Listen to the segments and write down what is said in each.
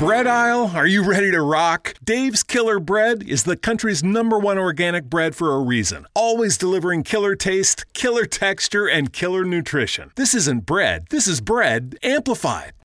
bread aisle, are you ready to rock? Dave's Killer Bread is the country's number one organic bread for a reason. Always delivering killer taste, killer texture, and killer nutrition. This isn't bread, this is bread amplified.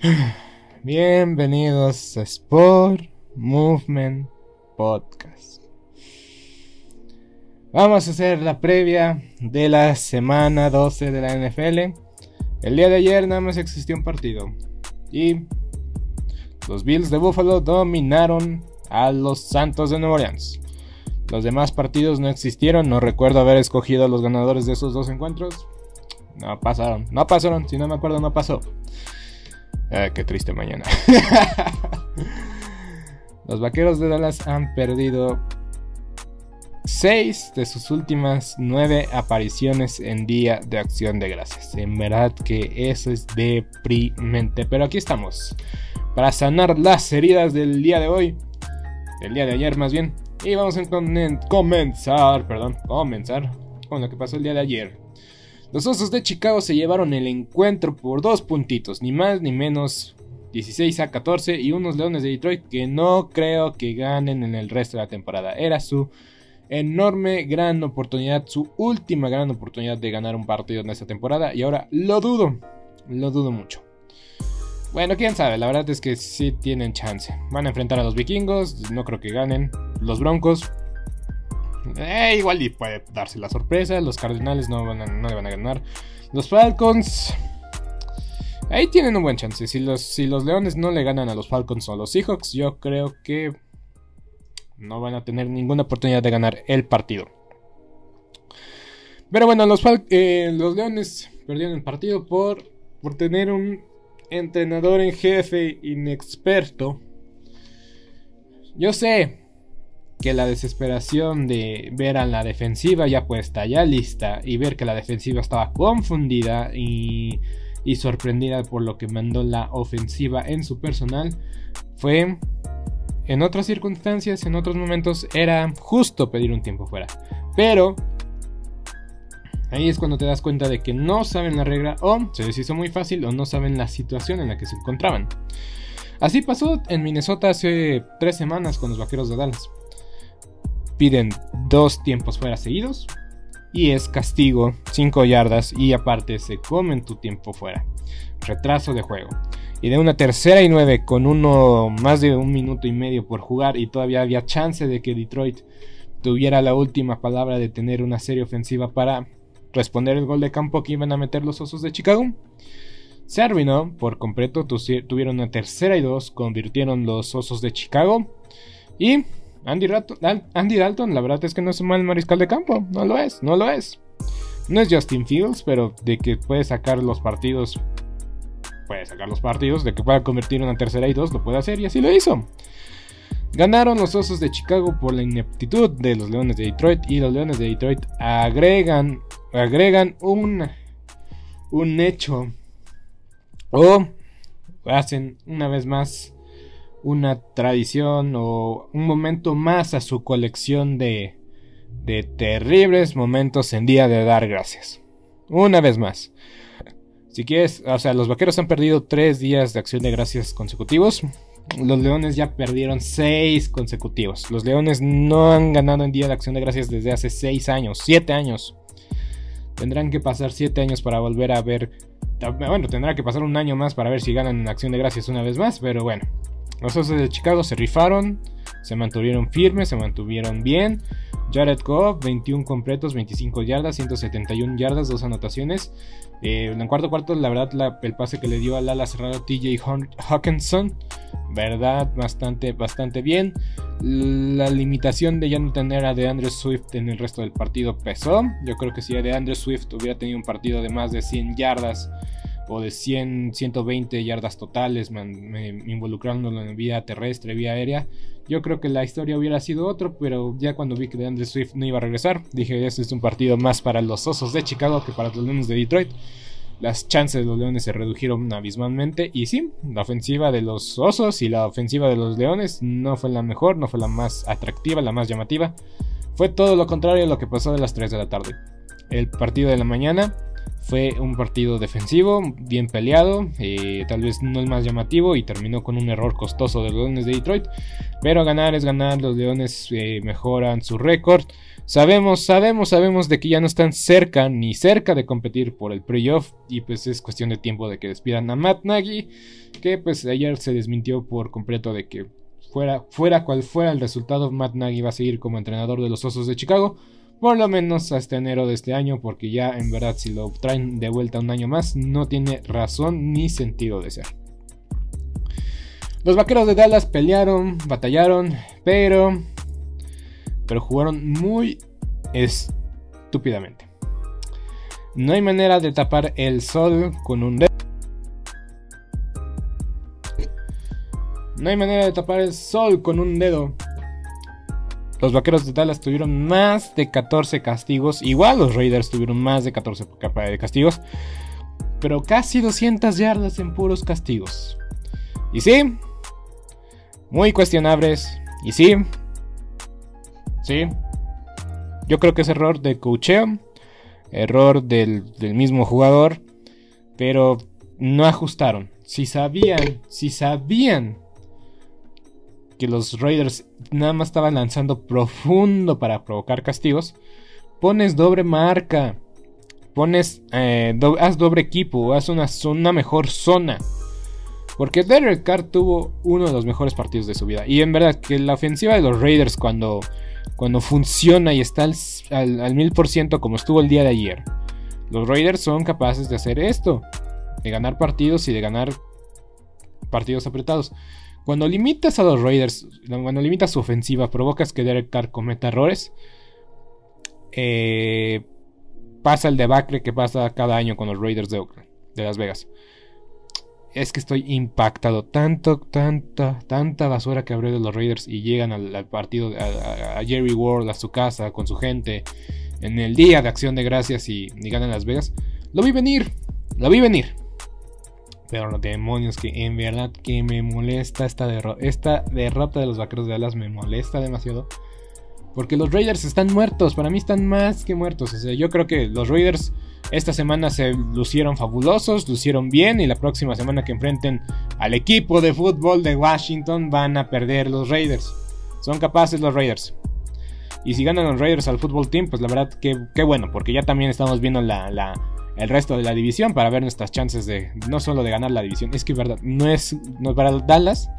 Bienvenidos a Sport Movement Podcast. Vamos a hacer la previa de la semana 12 de la NFL. El día de ayer nada más existió un partido. Y los Bills de Buffalo dominaron a los Santos de Nueva Orleans. Los demás partidos no existieron. No recuerdo haber escogido a los ganadores de esos dos encuentros. No pasaron. No pasaron. Si no me acuerdo, no pasó. Ah, qué triste mañana. Los vaqueros de Dallas han perdido 6 de sus últimas 9 apariciones en Día de Acción de Gracias. En verdad que eso es deprimente. Pero aquí estamos. Para sanar las heridas del día de hoy. Del día de ayer más bien. Y vamos a comenzar, perdón, comenzar con lo que pasó el día de ayer. Los Osos de Chicago se llevaron el encuentro por dos puntitos, ni más ni menos 16 a 14 y unos Leones de Detroit que no creo que ganen en el resto de la temporada. Era su enorme gran oportunidad, su última gran oportunidad de ganar un partido en esta temporada y ahora lo dudo, lo dudo mucho. Bueno, quién sabe, la verdad es que sí tienen chance. Van a enfrentar a los vikingos, no creo que ganen. Los broncos, eh, igual y puede darse la sorpresa. Los Cardenales no, van a, no le van a ganar. Los Falcons. Ahí tienen un buen chance. Si los, si los Leones no le ganan a los Falcons o a los Seahawks, yo creo que no van a tener ninguna oportunidad de ganar el partido. Pero bueno, los, eh, los Leones perdieron el partido por, por tener un entrenador en jefe inexperto. Yo sé, que la desesperación de ver a la defensiva ya puesta, ya lista, y ver que la defensiva estaba confundida y, sorprendida por lo que mandó la ofensiva en su personal, fue en otras circunstancias, en otros momentos, era justo pedir un tiempo fuera. Pero ahí es cuando te das cuenta de que no saben la regla o se les hizo muy fácil o no saben la situación en la que se encontraban. Así pasó en Minnesota hace tres semanas con los Vaqueros de Dallas. Piden dos tiempos fuera seguidos y es castigo 5 yardas y aparte se comen tu tiempo fuera. Retraso de juego. Y de una tercera y nueve con uno más de un minuto y medio por jugar y todavía había chance de que Detroit tuviera la última palabra de tener una serie ofensiva para responder el gol de campo que iban a meter los Osos de Chicago. Se arruinó por completo, tuvieron una tercera y dos, convirtieron los Osos de Chicago y Andy, Andy Dalton, la verdad es que no es un mal mariscal de campo, no lo es, no lo es. No es Justin Fields, pero de que puede sacar los partidos, puede sacar los partidos, de que pueda convertir una tercera y dos, lo puede hacer y así lo hizo. Ganaron los Osos de Chicago por la ineptitud de los Leones de Detroit y los Leones de Detroit agregan, agregan un, un hecho o hacen una vez más una tradición o un momento más a su colección de, de terribles momentos en día de dar gracias. Una vez más. Si quieres, o sea, los vaqueros han perdido tres días de acción de gracias consecutivos. Los leones ya perdieron seis consecutivos. Los leones no han ganado en día de acción de gracias desde hace seis años, siete años. Tendrán que pasar siete años para volver a ver. Bueno, tendrá que pasar un año más para ver si ganan en acción de gracias una vez más, pero bueno. Los Osos de Chicago se rifaron, se mantuvieron firmes, se mantuvieron bien. Jared Goff, 21 completos, 25 yardas, 171 yardas, dos anotaciones. Eh, en el cuarto cuarto, la verdad, el pase que le dio al ala cerrado TJ Hawkinson, verdad, bastante, bastante bien. La limitación de ya no tener a DeAndre Swift en el resto del partido pesó. Yo creo que si DeAndre Swift hubiera tenido un partido de más de 100 yardas, o de 100, 120 yardas totales, involucrándolo en vía terrestre, vía aérea. Yo creo que la historia hubiera sido otro, pero ya cuando vi que DeAndre Swift no iba a regresar, dije, este es un partido más para los Osos de Chicago que para los Leones de Detroit. Las chances de los Leones se redujeron abismalmente y sí, la ofensiva de los Osos y la ofensiva de los Leones no fue la mejor, no fue la más atractiva, la más llamativa. Fue todo lo contrario a lo que pasó de las 3 de la tarde. El partido de la mañana fue un partido defensivo, bien peleado, eh, tal vez no el más llamativo y terminó con un error costoso de los Leones de Detroit. Pero ganar es ganar, los Leones eh, mejoran su récord. Sabemos, sabemos, sabemos de que ya no están cerca ni cerca de competir por el playoff y pues es cuestión de tiempo de que despidan a Matt Nagy, que pues ayer se desmintió por completo de que fuera, fuera cual fuera el resultado, Matt Nagy va a seguir como entrenador de los Osos de Chicago por lo menos hasta enero de este año, porque ya en verdad si lo traen de vuelta un año más, no tiene razón ni sentido de ser. Los vaqueros de Dallas pelearon, batallaron, pero. Pero jugaron muy estúpidamente. No hay manera de tapar el sol con un dedo. No hay manera de tapar el sol con un dedo. Los vaqueros de Dallas tuvieron más de 14 castigos. Igual los Raiders tuvieron más de 14 castigos. Pero casi 200 yardas en puros castigos. Y sí, muy cuestionables. Y sí, sí. Yo creo que es error de cocheo. Error del mismo jugador. Pero no ajustaron. Si sabían, si sabían que los Raiders nada más estaban lanzando profundo para provocar castigos, pones doble marca, pones, eh, haz doble equipo, haz una, zona mejor zona. Porque Derek Carr tuvo uno de los mejores partidos de su vida. Y en verdad que la ofensiva de los Raiders cuando, cuando funciona y está al mil por ciento como estuvo el día de ayer. Los Raiders son capaces de hacer esto. De ganar partidos y de ganar partidos apretados. Cuando limitas a los Raiders, cuando limitas su ofensiva, provocas que Derek Carr cometa errores. Eh, pasa el debacle que pasa cada año con los Raiders de Oakland, de Las Vegas. Es que estoy impactado. Tanto, tanta, tanta basura que abrió de los Raiders y llegan al, partido, a, Jerry World, a su casa, con su gente, en el día de acción de gracias y ganan Las Vegas. Lo vi venir, lo vi venir. Pero demonios, que en verdad que me molesta esta, derrota esta derrota de los vaqueros de Dallas, me molesta demasiado. Porque los Raiders están muertos, para mí están más que muertos. Yo creo que los Raiders esta semana se lucieron fabulosos, lucieron bien y la próxima semana que enfrenten al equipo de fútbol de Washington van a perder los Raiders. Son capaces los Raiders. Y si ganan los Raiders al fútbol team, pues la verdad que, bueno, porque ya también estamos viendo la, el resto de la división para ver nuestras chances de no solo de ganar la división, es que verdad, no es no, para Dallas,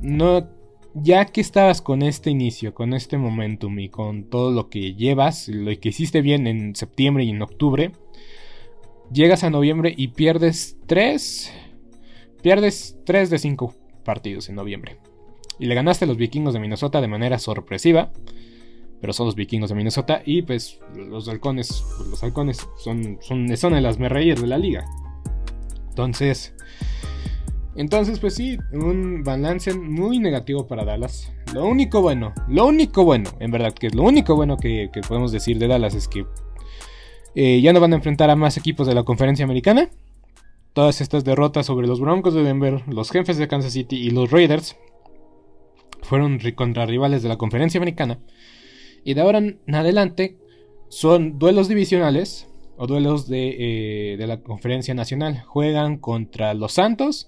no ya que estabas con este inicio, con este momentum y con todo lo que llevas, lo que hiciste bien en septiembre y en octubre, llegas a noviembre y pierdes 3 pierdes 3 de 5 partidos en noviembre. Y le ganaste a los vikingos de Minnesota de manera sorpresiva. Pero son los vikingos de Minnesota. Y pues los halcones. Pues, los halcones son, son, son merreíes de la liga. Entonces. Entonces, pues sí, un balance muy negativo para Dallas. Lo único bueno, lo único bueno, en verdad, que es lo único bueno que, podemos decir de Dallas es que eh, ya no van a enfrentar a más equipos de la conferencia americana. Todas estas derrotas sobre los Broncos de Denver, los jefes de Kansas City y los Raiders fueron contra rivales de la conferencia americana. Y de ahora en adelante son duelos divisionales o duelos de, eh, la conferencia nacional. Juegan contra los Santos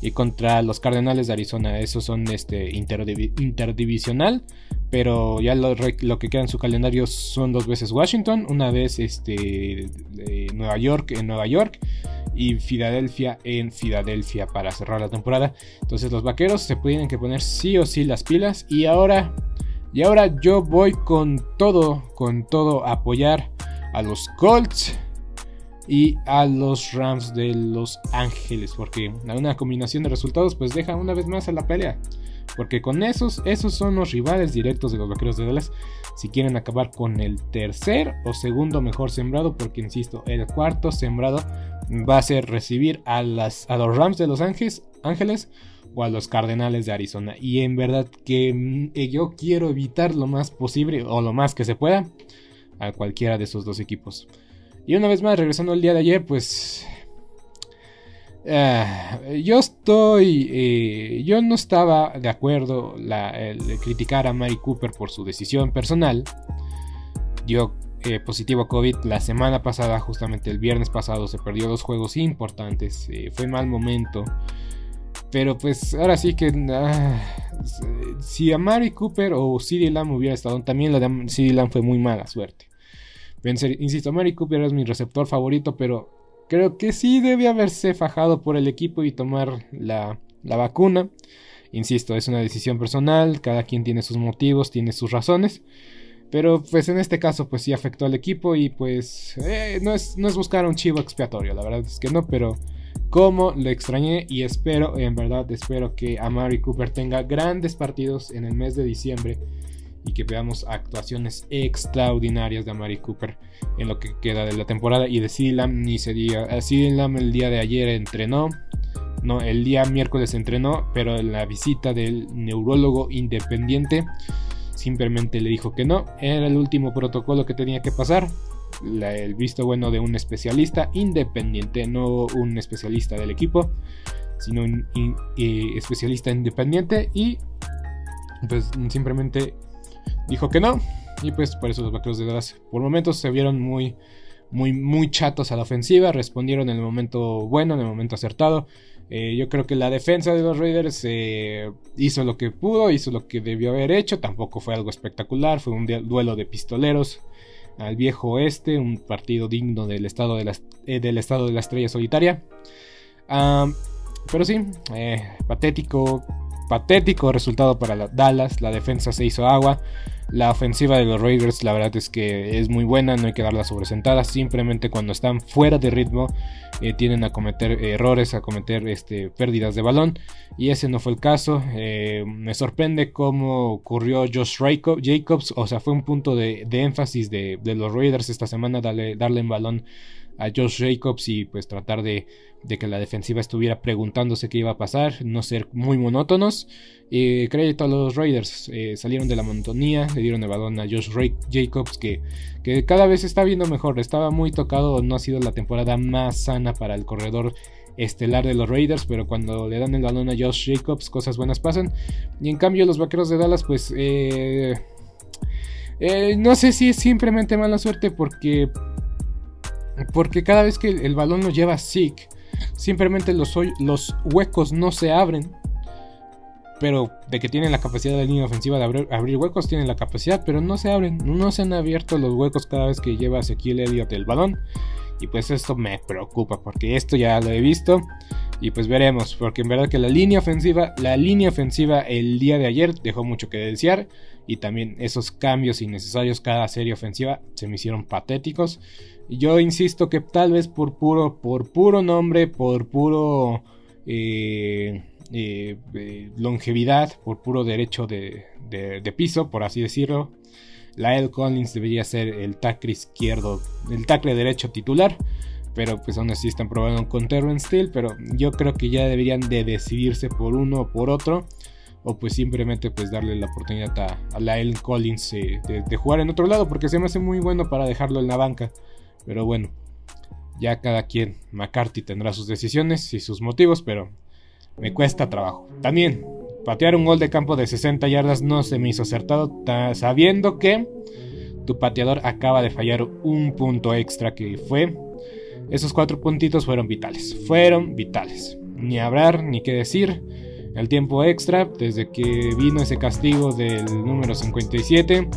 y contra los Cardenales de Arizona. Esos son este, interdivisional. Pero ya lo, que queda en su calendario son dos veces Washington, una vez este, Nueva York en Nueva York y Filadelfia en Filadelfia para cerrar la temporada. Entonces los vaqueros se tienen que poner sí o sí las pilas. Y ahora, y ahora yo voy con todo, con todo a apoyar a los Colts y a los Rams de Los Ángeles. Porque una combinación de resultados pues deja una vez más a la pelea. Porque con esos, esos son los rivales directos de los vaqueros de Dallas. Si quieren acabar con el tercer o segundo mejor sembrado. Porque insisto, el cuarto sembrado va a ser recibir a, los Rams de Los Ángeles o a los Cardenales de Arizona. Y en verdad que mm, yo quiero evitar lo más posible o lo más que se pueda a cualquiera de esos dos equipos. Y una vez más, regresando al día de ayer, pues... Ah, yo estoy... Eh, yo no estaba de acuerdo la, criticar a Mary Cooper por su decisión personal. Eh, positivo a COVID. La semana pasada, justamente el viernes pasado, se perdió dos juegos importantes. Eh, fue mal momento. Pero pues ahora sí que ah, si a Mari Cooper o CD Lamb hubiera estado, también la de CD Lamb fue muy mala suerte. insisto, Mari Cooper es mi receptor favorito, pero creo que sí debe haberse fajado por el equipo y tomar la, la vacuna. Insisto, es una decisión personal, cada quien tiene sus motivos, tiene sus razones. Pero pues en este caso pues sí afectó al equipo y pues eh, no, es, no es buscar un chivo expiatorio, la verdad es que no, pero como lo extrañé y espero, en verdad espero que Amari Cooper tenga grandes partidos en el mes de diciembre y que veamos actuaciones extraordinarias de Amari Cooper en lo que queda de la temporada. Y de Silam ni se diga, Silam el día de ayer entrenó, no, el día miércoles entrenó, pero en la visita del neurólogo independiente simplemente le dijo que no, era el último protocolo que tenía que pasar, el visto bueno de un especialista independiente, no un especialista del equipo, sino un especialista independiente y pues simplemente dijo que no y pues por eso los vaqueros de Dallas por momentos se vieron muy muy muy chatos a la ofensiva, respondieron en el momento bueno, en el momento acertado eh, yo creo que la defensa de los Raiders eh, hizo lo que pudo, hizo lo que debió haber hecho. Tampoco fue algo espectacular, fue un duelo de pistoleros al viejo oeste, un partido digno del estado de la, eh, del estado de la estrella solitaria. pero sí, patético, patético resultado para Dallas. La defensa se hizo agua. La ofensiva de los Raiders, la verdad es que es muy buena, no hay que darla sobresentada. Simplemente cuando están fuera de ritmo, eh, tienden a cometer errores, a cometer este, pérdidas de balón. Y ese no fue el caso. Eh, me sorprende cómo ocurrió Josh Jacobs. O sea, fue un punto de, énfasis de, los Raiders esta semana, darle, darle en balón a Josh Jacobs y pues tratar de, que la defensiva estuviera preguntándose qué iba a pasar, no ser muy monótonos. Y crédito a los Raiders, eh, salieron de la monotonía, le dieron el balón a Josh Jacobs que, que cada vez está viendo mejor, estaba muy tocado, no ha sido la temporada más sana para el corredor estelar de los Raiders, pero cuando le dan el balón a Josh Jacobs, cosas buenas pasan. Y en cambio los Vaqueros de Dallas, pues... Eh, eh, no sé si es simplemente mala suerte porque porque cada vez que el balón lo lleva Zeke, simplemente los, los huecos no se abren. pero de que tienen la capacidad de la línea ofensiva de abrir, huecos, tienen la capacidad, pero no se abren, no se han abierto los huecos cada vez que lleva Ezequiel Elliott el balón. Y pues esto me preocupa, porque esto ya lo he visto. Y pues veremos, porque en verdad que la línea ofensiva, la línea ofensiva el día de ayer dejó mucho que desear. Y también esos cambios innecesarios cada serie ofensiva se me hicieron patéticos. Yo insisto que tal vez por puro, por puro nombre, por puro eh, eh, longevidad, por puro derecho de, de, piso, por así decirlo, Lael Collins debería ser el tackle izquierdo, el tackle derecho titular. Pero pues aún así están probando con Terrence Steele, pero yo creo que ya deberían de decidirse por uno o por otro, o pues simplemente pues darle la oportunidad a, a Lael Collins eh, de, jugar en otro lado, porque se me hace muy bueno para dejarlo en la banca, pero bueno, ya cada quien, McCarthy tendrá sus decisiones y sus motivos, pero me cuesta trabajo. También, patear un gol de campo de 60 yardas no se me hizo acertado, sabiendo que tu pateador acaba de fallar un punto extra que fue esos cuatro puntitos fueron vitales. Fueron vitales. Ni hablar, ni qué decir. El tiempo extra, desde que vino ese castigo del número 57,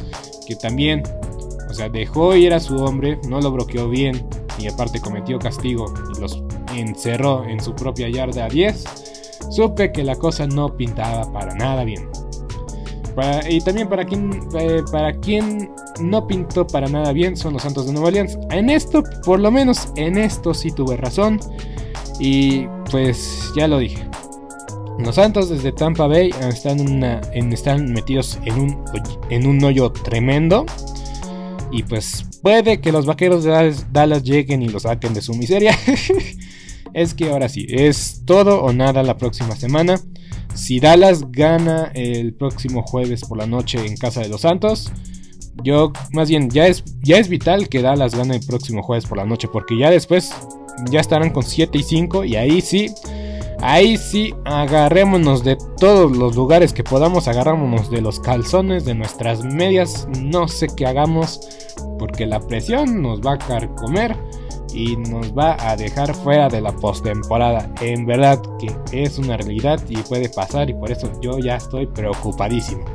que también, o sea, dejó ir a su hombre, no lo bloqueó bien y aparte cometió castigo y los encerró en su propia yarda a 10, supe que la cosa no pintaba para nada bien y también para quien, eh, para quien no pintó para nada bien son los Santos de Nueva Orleans. En esto, por lo menos en esto sí tuve razón. Y pues ya lo dije. Los Santos desde Tampa Bay están, en, están metidos en un, en un hoyo tremendo. Y pues puede que los vaqueros de Dallas lleguen y los saquen de su miseria. es que ahora sí, es todo o nada la próxima semana. Si Dallas gana el próximo jueves por la noche en casa de los Santos, yo más bien ya es, ya es vital que Dallas gane el próximo jueves por la noche, porque ya después ya estarán con 7 y 5 y ahí sí, ahí sí agarrémonos de todos los lugares que podamos, agarrámonos de los calzones, de nuestras medias, no sé qué hagamos, porque la presión nos va a carcomer y nos va a dejar fuera de la postemporada. En verdad que es una realidad y puede pasar y por eso yo ya estoy preocupadísimo.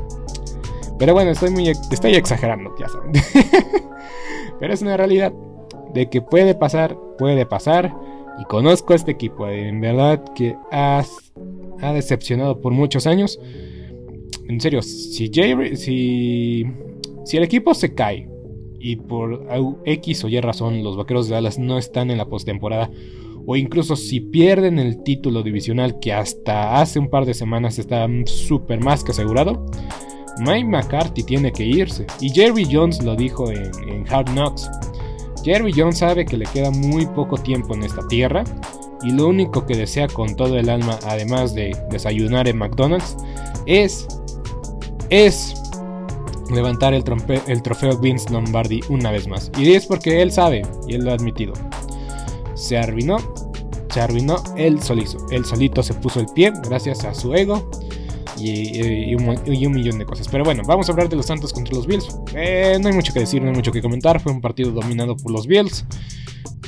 Pero bueno, estoy muy exagerando, ya saben. Pero es una realidad de que puede pasar, puede pasar y conozco a este equipo, en verdad que ha, ha decepcionado por muchos años. En serio, si, si, si el equipo se cae y por X o Y razón los Vaqueros de Dallas no están en la postemporada o incluso si pierden el título divisional que hasta hace un par de semanas estaba súper más que asegurado, Mike McCarthy tiene que irse. Y Jerry Jones lo dijo en, Hard Knocks. Jerry Jones sabe que le queda muy poco tiempo en esta tierra y lo único que desea con todo el alma, además de desayunar en McDonald's, es, es levantar el, el trofeo Vince Lombardi una vez más. Y es porque él sabe, y él lo ha admitido. Se arruinó, se arruinó él solito. Él solito se puso el pie gracias a su ego y, un, millón de cosas. Pero bueno, vamos a hablar de los Santos contra los Bills. Eh, no hay mucho que decir, no hay mucho que comentar. Fue un partido dominado por los Bills.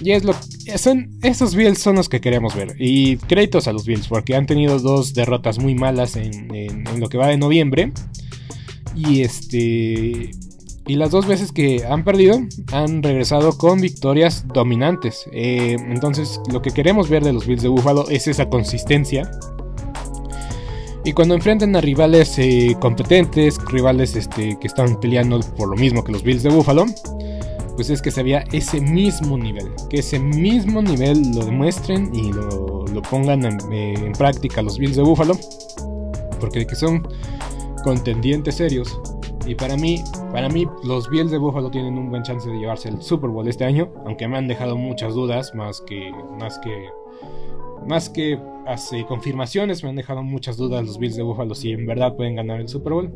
Y es lo son esos Bills son los que queremos ver. Y créditos a los Bills porque han tenido dos derrotas muy malas en, lo que va de noviembre. Y este. Y las dos veces que han perdido han regresado con victorias dominantes. Eh, entonces lo que queremos ver de los Bills de Buffalo es esa consistencia. Y cuando enfrenten a rivales eh, competentes, rivales este, que están peleando por lo mismo que los Bills de Buffalo, pues es que se vea ese mismo nivel. Que ese mismo nivel lo demuestren y lo, pongan en, eh, en práctica los Bills de Buffalo. Porque que son contendientes serios. Y para mí, para mí, los Bills de Buffalo tienen un buen chance de llevarse el Super Bowl este año, aunque me han dejado muchas dudas, más que, más que, más que hace confirmaciones, me han dejado muchas dudas los Bills de Buffalo si en verdad pueden ganar el Super Bowl,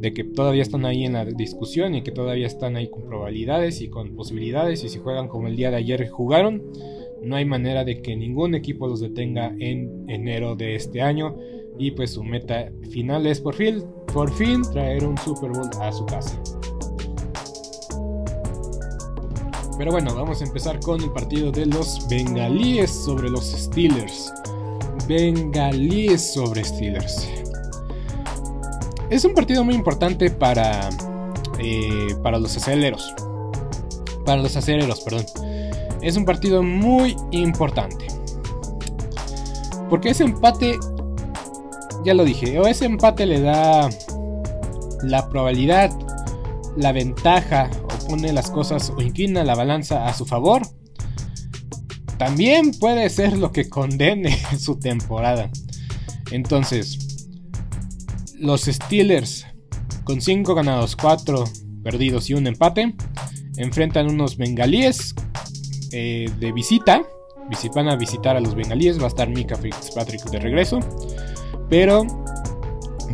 de que todavía están ahí en la discusión y que todavía están ahí con probabilidades y con posibilidades y si juegan como el día de ayer jugaron, no hay manera de que ningún equipo los detenga en enero de este año y pues su meta final es por fin, por fin traer un Super Bowl a su casa. Pero bueno, vamos a empezar con el partido de los bengalíes sobre los Steelers. Bengalíes sobre Steelers. es un partido muy importante para, eh, para los aceleros. Para los aceleros, perdón. Es un partido muy importante. Porque ese empate, ya lo dije, o ese empate le da la probabilidad, la ventaja, pone las cosas, o inclina la balanza a su favor. También puede ser lo que condene su temporada. Entonces, los Steelers, con 5 ganados, 4 perdidos y un empate, enfrentan unos bengalíes eh, de visita. Van a visitar a los bengalíes. Va a estar Mika Fitzpatrick de regreso. Pero,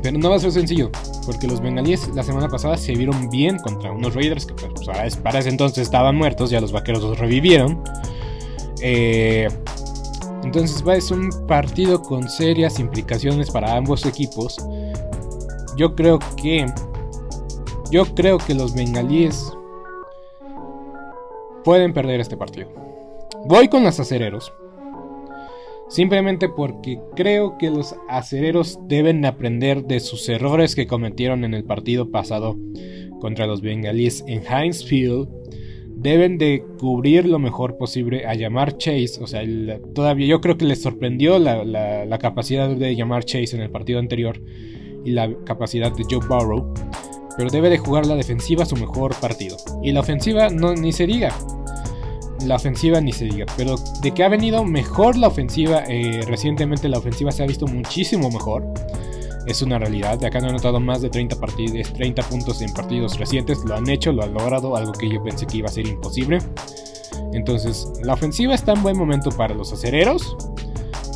pero no va a ser sencillo. Porque los bengalíes la semana pasada se vieron bien contra unos Raiders que pues, para ese entonces estaban muertos. Ya los vaqueros los revivieron. Eh, entonces va, es un partido con serias implicaciones para ambos equipos. Yo creo que. Yo creo que los bengalíes pueden perder este partido. Voy con los acereros. Simplemente porque creo que los acereros deben aprender de sus errores que cometieron en el partido pasado contra los bengalíes en Heinz Field. Deben de cubrir lo mejor posible a llamar Chase. O sea, todavía yo creo que les sorprendió la, la capacidad de llamar Chase en el partido anterior y la capacidad de Joe Burrow pero debe de jugar la defensiva su mejor partido. Y la ofensiva no ni se diga. La ofensiva ni se diga. Pero de que ha venido mejor la ofensiva, eh, recientemente la ofensiva se ha visto muchísimo mejor. Es una realidad. De acá no he notado más de 30, partidos, 30 puntos en partidos recientes. Lo han hecho, lo han logrado, algo que yo pensé que iba a ser imposible. Entonces, la ofensiva está en buen momento para los acereros.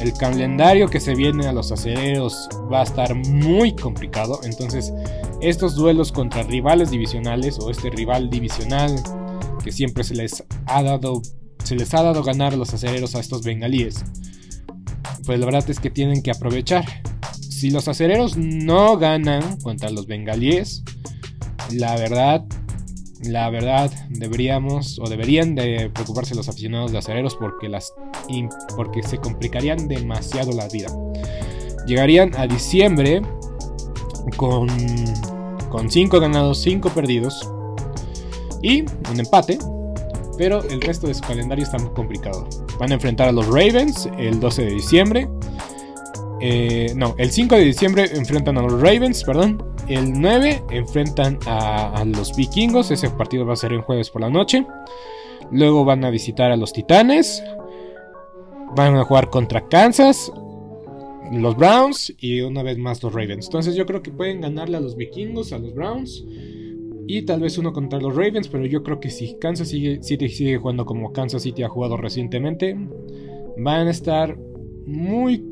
El calendario que se viene a los acereros va a estar muy complicado. Entonces, estos duelos contra rivales divisionales o este rival divisional que siempre se les ha dado se les ha dado ganar los acereros a estos bengalíes. Pues la verdad es que tienen que aprovechar. Si los acereros no ganan contra los bengalíes, la verdad la verdad deberíamos o deberían de preocuparse los aficionados de acereros porque, las, porque se complicarían demasiado la vida. Llegarían a diciembre con, con 5 ganados, 5 perdidos y un empate. Pero el resto de su calendario está muy complicado. Van a enfrentar a los Ravens el 12 de diciembre. Eh, no, el 5 de diciembre enfrentan a los Ravens, perdón. El 9 enfrentan a, los vikingos. Ese partido va a ser en jueves por la noche. Luego van a visitar a los titanes. Van a jugar contra Kansas. Los Browns. Y una vez más los Ravens. Entonces yo creo que pueden ganarle a los vikingos, a los Browns. Y tal vez uno contra los Ravens. Pero yo creo que si Kansas City sigue jugando como Kansas City ha jugado recientemente. Van a estar muy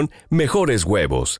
mejores huevos.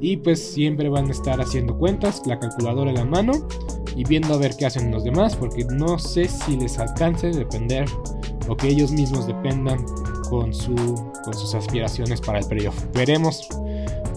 Y pues siempre van a estar haciendo cuentas, la calculadora en la mano y viendo a ver qué hacen los demás, porque no sé si les alcance depender o que ellos mismos dependan con, su, con sus aspiraciones para el playoff. Veremos.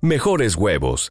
mejores huevos.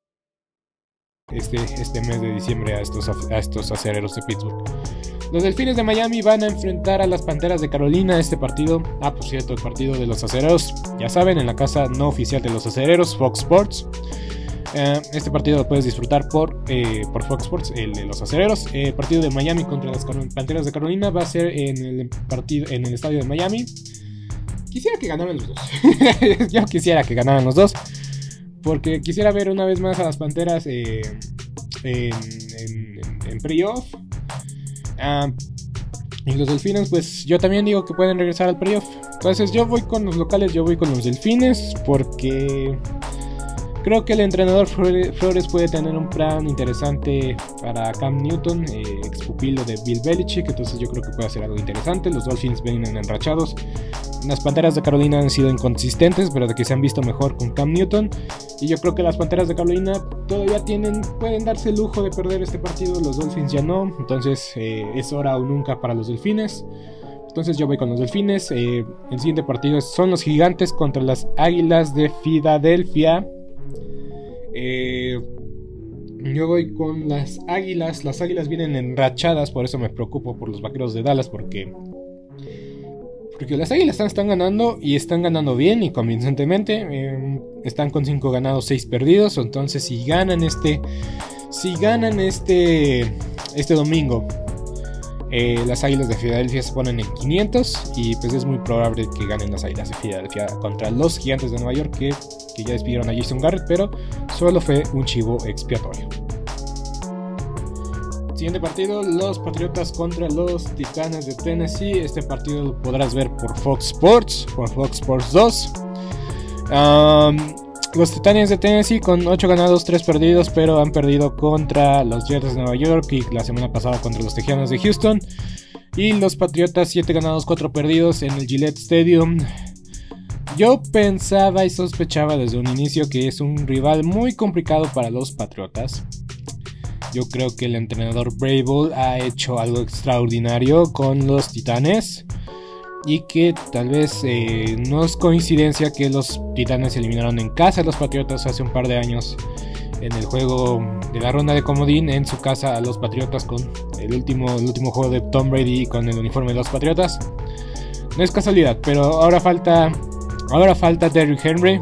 este, este mes de diciembre a estos, a estos acereros de Pittsburgh. Los Delfines de Miami van a enfrentar a las Panteras de Carolina este partido. Ah, por cierto, el partido de los acereros, ya saben, en la casa no oficial de los acereros, Fox Sports. Eh, este partido lo puedes disfrutar por, eh, por Fox Sports, el de los acereros. El partido de Miami contra las Panteras de Carolina va a ser en el, partido, en el estadio de Miami. Quisiera que ganaran los dos. Yo quisiera que ganaran los dos. Porque quisiera ver una vez más a las Panteras eh, en, en, playoff. Ah, y los Delfines, pues yo también digo que pueden regresar al playoff. Entonces yo voy con los locales, yo voy con los Delfines. Porque creo que el entrenador Flores puede tener un plan interesante para Cam Newton, eh, ex pupilo de Bill Belichick. Entonces yo creo que puede hacer algo interesante. Los Dolphins vienen enrachados. Las Panteras de Carolina han sido inconsistentes, pero de que se han visto mejor con Cam Newton. Y yo creo que las Panteras de Carolina todavía tienen, pueden darse el lujo de perder este partido, los Dolphins ya no. Entonces eh, es hora o nunca para los Delfines. Entonces yo voy con los Delfines. Eh, el siguiente partido son los Gigantes contra las Águilas de Filadelfia. Eh, yo voy con las Águilas. Las Águilas vienen enrachadas, por eso me preocupo por los Vaqueros de Dallas porque porque las águilas están, ganando y están ganando bien y convincentemente. Em, están con 5 ganados, 6 perdidos. Entonces, si ganan este. Si ganan este. Este domingo. Eh, las águilas de Filadelfia se ponen en 500. Y pues es muy probable que ganen las águilas de Filadelfia contra los gigantes de Nueva York. Que, que ya despidieron a Jason Garrett. Pero solo fue un chivo expiatorio. Siguiente partido, los Patriotas contra los Titanes de Tennessee. Este partido lo podrás ver por Fox Sports, por Fox Sports 2. Los Titanes de Tennessee con 8 ganados, 3 perdidos, pero han perdido contra los Jets de Nueva York y la semana pasada contra los Tejanos de Houston. Y los Patriotas 7 ganados, 4 perdidos en el Gillette Stadium. Yo pensaba y sospechaba desde un inicio que es un rival muy complicado para los Patriotas. Yo creo que el entrenador Brable ha hecho algo extraordinario con los Titanes. Y que tal vez eh, no es coincidencia que los Titanes eliminaron en casa a los Patriotas hace un par de años en el juego de la ronda de comodín en su casa a los Patriotas con el último, el último juego de Tom Brady con el uniforme de los Patriotas. No es casualidad, pero ahora falta ahora falta Derrick Henry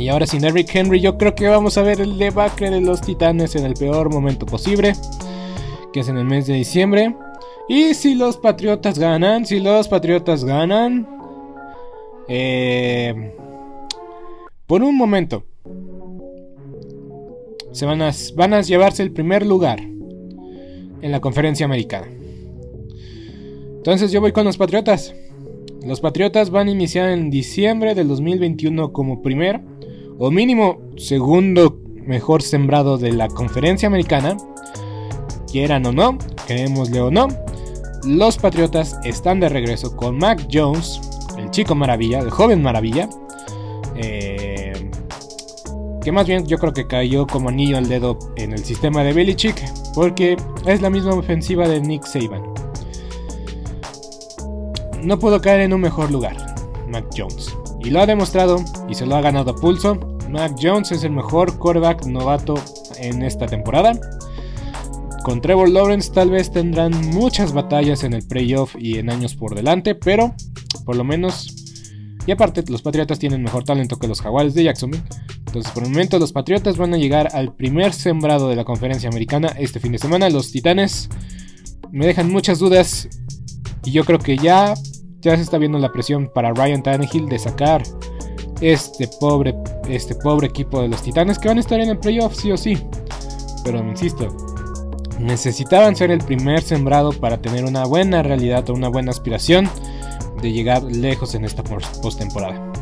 y ahora sin Eric Henry, yo creo que vamos a ver el debacle de los Titanes en el peor momento posible, que es en el mes de diciembre. Y si los Patriotas ganan, si los Patriotas ganan, eh, por un momento, se van a, van a llevarse el primer lugar en la conferencia americana. Entonces yo voy con los Patriotas. Los Patriotas van a iniciar en diciembre del 2021 como primer o mínimo segundo mejor sembrado de la conferencia americana, quieran o no, creémosle o no, los Patriotas están de regreso con Mac Jones, el chico maravilla, el joven maravilla. Eh, que más bien yo creo que cayó como anillo al dedo en el sistema de Belichick, porque es la misma ofensiva de Nick Saban. No pudo caer en un mejor lugar, Mac Jones. Y lo ha demostrado y se lo ha ganado a pulso. Mac Jones es el mejor quarterback novato en esta temporada. Con Trevor Lawrence tal vez tendrán muchas batallas en el playoff y en años por delante, pero por lo menos... Y aparte, los Patriotas tienen mejor talento que los Jaguares de Jacksonville. Entonces, por el momento, los Patriotas van a llegar al primer sembrado de la conferencia americana este fin de semana. Los Titanes me dejan muchas dudas. Y yo creo que ya, ya se está viendo la presión para Ryan Tannehill de sacar este pobre, este pobre equipo de los Titanes que van a estar en el playoff, sí o sí. Pero insisto, necesitaban ser el primer sembrado para tener una buena realidad o una buena aspiración de llegar lejos en esta postemporada.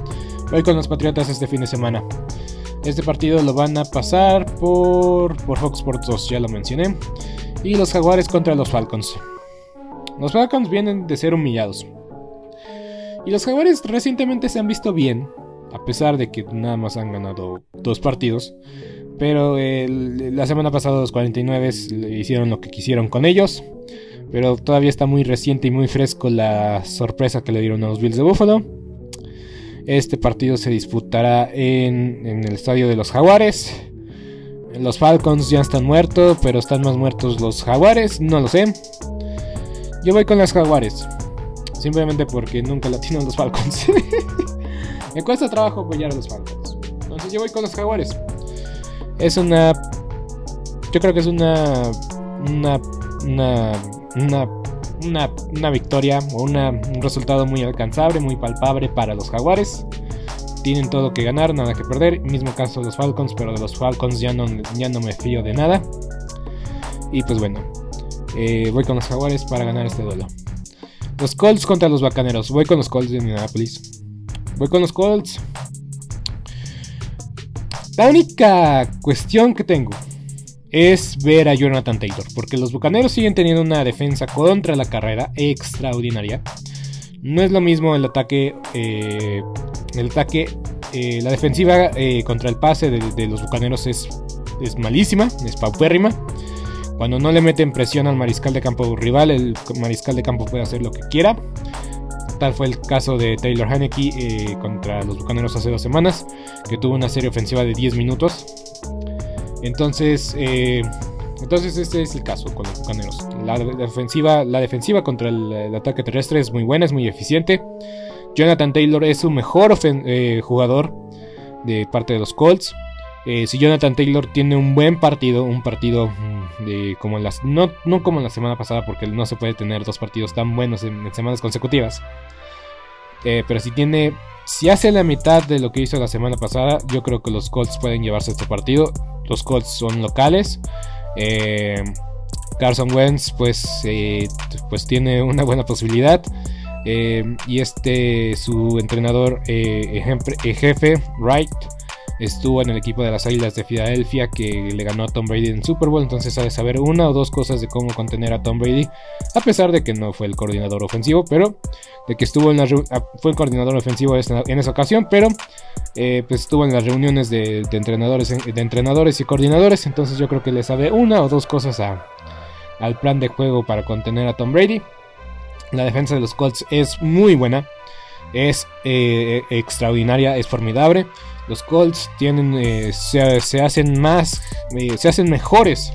Voy con los Patriotas este fin de semana. Este partido lo van a pasar por, por Fox Sports 2, ya lo mencioné. Y los Jaguares contra los Falcons. Los Falcons vienen de ser humillados. Y los Jaguares recientemente se han visto bien, a pesar de que nada más han ganado dos partidos. Pero la semana pasada los 49 hicieron lo que quisieron con ellos. Pero todavía está muy reciente y muy fresco la sorpresa que le dieron a los Bills de Buffalo. Este partido se disputará en, el estadio de los Jaguares. Los Falcons ya están muertos, pero están más muertos los Jaguares, no lo sé. Yo voy con los Jaguares. Simplemente porque nunca la tienen los Falcons. Me cuesta trabajo apoyar a los Falcons. Entonces yo voy con los Jaguares. Es una. Yo creo que es una. Una. Una. Una, una, victoria o un resultado muy alcanzable, muy palpable para los Jaguares. Tienen todo que ganar, nada que perder. Mismo caso de los Falcons, pero de los Falcons ya no, ya no me fío de nada. Y pues bueno, eh, voy con los Jaguares para ganar este duelo. Los Colts contra los Bacaneros. Voy con los Colts de Indianapolis. Voy con los Colts. La única cuestión que tengo es ver a Jonathan Taylor, porque los Bucaneros siguen teniendo una defensa contra la carrera extraordinaria. No es lo mismo el ataque, eh, el ataque, eh, la defensiva eh, contra el pase de, los Bucaneros es, es malísima, es paupérrima. Cuando no le meten presión al mariscal de campo rival, el mariscal de campo puede hacer lo que quiera. Tal fue el caso de Taylor Haneke eh, contra los Bucaneros hace dos semanas, que tuvo una serie ofensiva de 10 minutos. Entonces, eh, entonces este es el caso con los Bucaneros. La, defensiva, la defensiva contra el, ataque terrestre es muy buena, es muy eficiente. Jonathan Taylor es su mejor eh, jugador de parte de los Colts. Si Jonathan Taylor tiene un buen partido, un partido mm, como las no, no como la semana pasada porque no se puede tener dos partidos tan buenos en semanas consecutivas. Eh, pero si tiene. Si hace la mitad de lo que hizo la semana pasada, yo creo que los Colts pueden llevarse este partido. Los Colts son locales. Eh, Carson Wentz, pues, eh, pues tiene una buena posibilidad. y este, su entrenador jefe, Wright, estuvo en el equipo de las Águilas de Filadelfia que le ganó a Tom Brady en Super Bowl, entonces sabe saber una o dos cosas de cómo contener a Tom Brady, a pesar de que no fue el coordinador ofensivo, pero de que estuvo en la ah, fue el coordinador ofensivo en esa ocasión, pero eh, pues estuvo en las reuniones de, entrenadores, de entrenadores y coordinadores, entonces yo creo que le sabe una o dos cosas al plan de juego para contener a Tom Brady. La defensa de los Colts es muy buena, es eh, extraordinaria, es formidable. Los Colts tienen, eh, se, hacen más, eh, se hacen mejores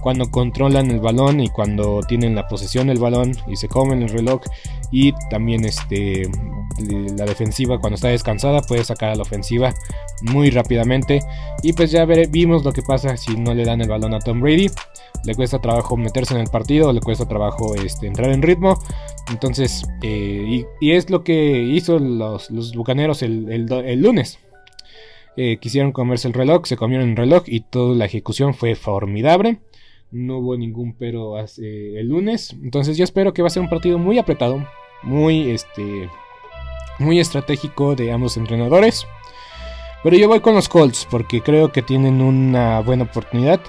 cuando controlan el balón y cuando tienen la posesión del balón y se comen el reloj. Y también este la defensiva cuando está descansada puede sacar a la ofensiva muy rápidamente. Y pues ya vimos lo que pasa si no le dan el balón a Tom Brady. Le cuesta trabajo meterse en el partido le cuesta trabajo este, entrar en ritmo. Entonces eh, y, es lo que hizo los, bucaneros el lunes eh, quisieron comerse el reloj, se comieron el reloj y toda la ejecución fue formidable. No hubo ningún pero el lunes. Entonces yo espero que va a ser un partido muy apretado, muy este muy estratégico de ambos entrenadores. Pero yo voy con los Colts porque creo que tienen una buena oportunidad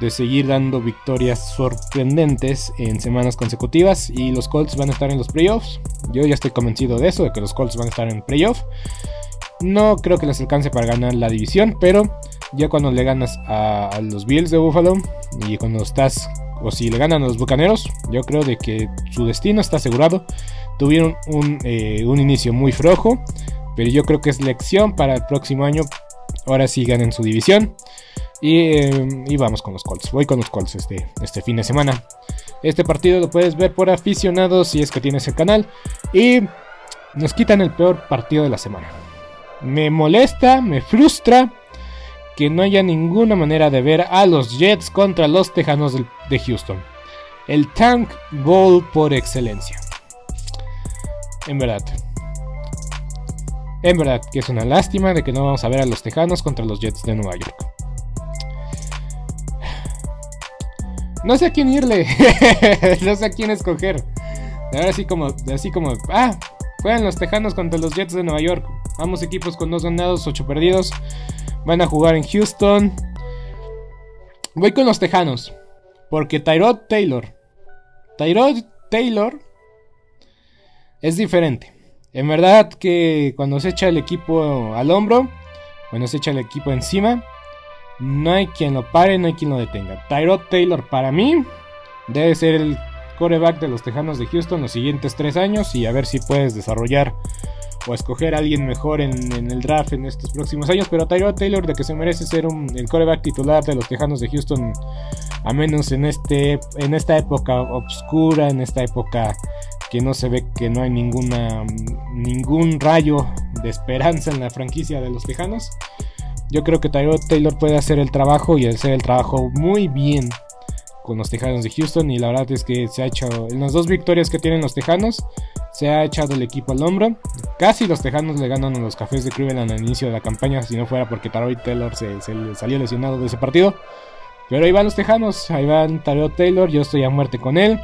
de seguir dando victorias sorprendentes en semanas consecutivas y los Colts van a estar en los playoffs. Yo ya estoy convencido de eso, de que los Colts van a estar en playoffs. No creo que les alcance para ganar la división, pero ya cuando le ganas a, los Bills de Buffalo y cuando estás, o si le ganan a los Bucaneros, yo creo de que su destino está asegurado. Tuvieron un, eh, inicio muy flojo, pero yo creo que es lección para el próximo año. Ahora sí ganen su división. Eh, y, vamos con los Colts. Voy con los Colts este, este fin de semana. Este partido lo puedes ver por aficionados si es que tienes el canal. Y nos quitan el peor partido de la semana. Me molesta, me frustra que no haya ninguna manera de ver a los Jets contra los Tejanos de Houston. El Tank Bowl por excelencia. En verdad. En verdad que es una lástima de que no vamos a ver a los Tejanos contra los Jets de Nueva York. No sé a quién irle. no sé a quién escoger. Ahora así como, así como, ah, juegan los Tejanos contra los Jets de Nueva York. Ambos equipos con dos ganados, ocho perdidos. Van a jugar en Houston. Voy con los Tejanos. Porque Tyrod Taylor. Tyrod Taylor es diferente. En verdad que cuando se echa el equipo al hombro, cuando se echa el equipo encima, no hay quien lo pare, no hay quien lo detenga. Tyrod Taylor para mí debe ser el coreback de los Tejanos de Houston los siguientes tres años y a ver si puedes desarrollar o escoger a alguien mejor en, el draft en estos próximos años. Pero Tyrod Taylor, de que se merece ser el coreback titular de los Tejanos de Houston, a menos en, este, en esta época oscura, en esta época que no se ve que no hay ninguna, ningún rayo de esperanza en la franquicia de los Tejanos. Yo creo que Tyrod Taylor puede hacer el trabajo y hacer el trabajo muy bien con los Tejanos de Houston y la verdad es que se ha hecho en las dos victorias que tienen los Tejanos se ha echado el equipo al hombro. Casi los Tejanos le ganan a los Cafés de Cleveland al inicio de la campaña si no fuera porque Tarot Taylor se, salió lesionado de ese partido. Pero ahí van los Tejanos, ahí van Taylor, yo estoy a muerte con él.